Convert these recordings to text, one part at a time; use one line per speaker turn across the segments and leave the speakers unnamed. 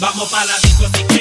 Vamos pa' la disco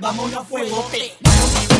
vámonos fuegote. Vámonos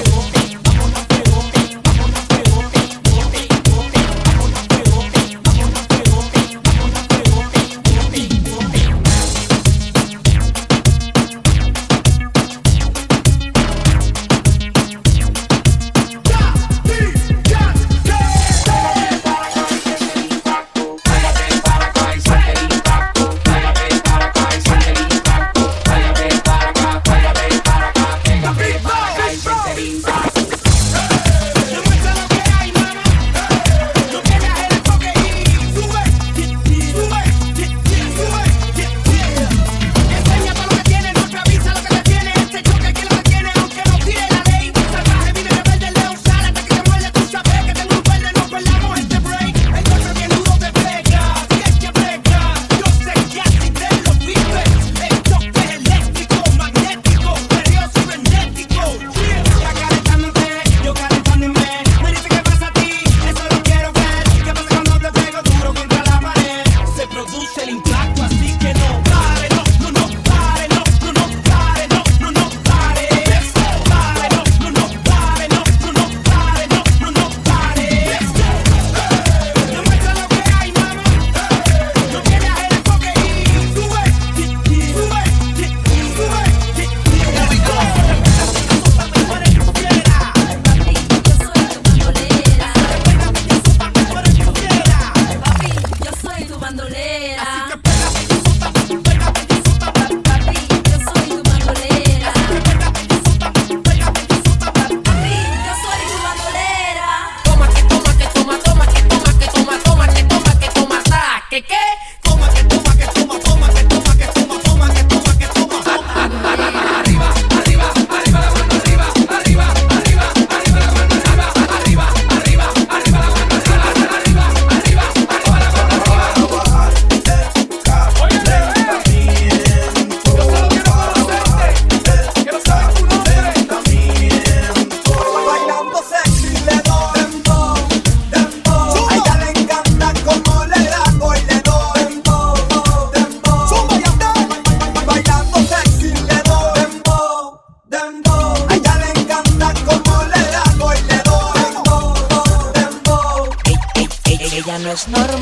no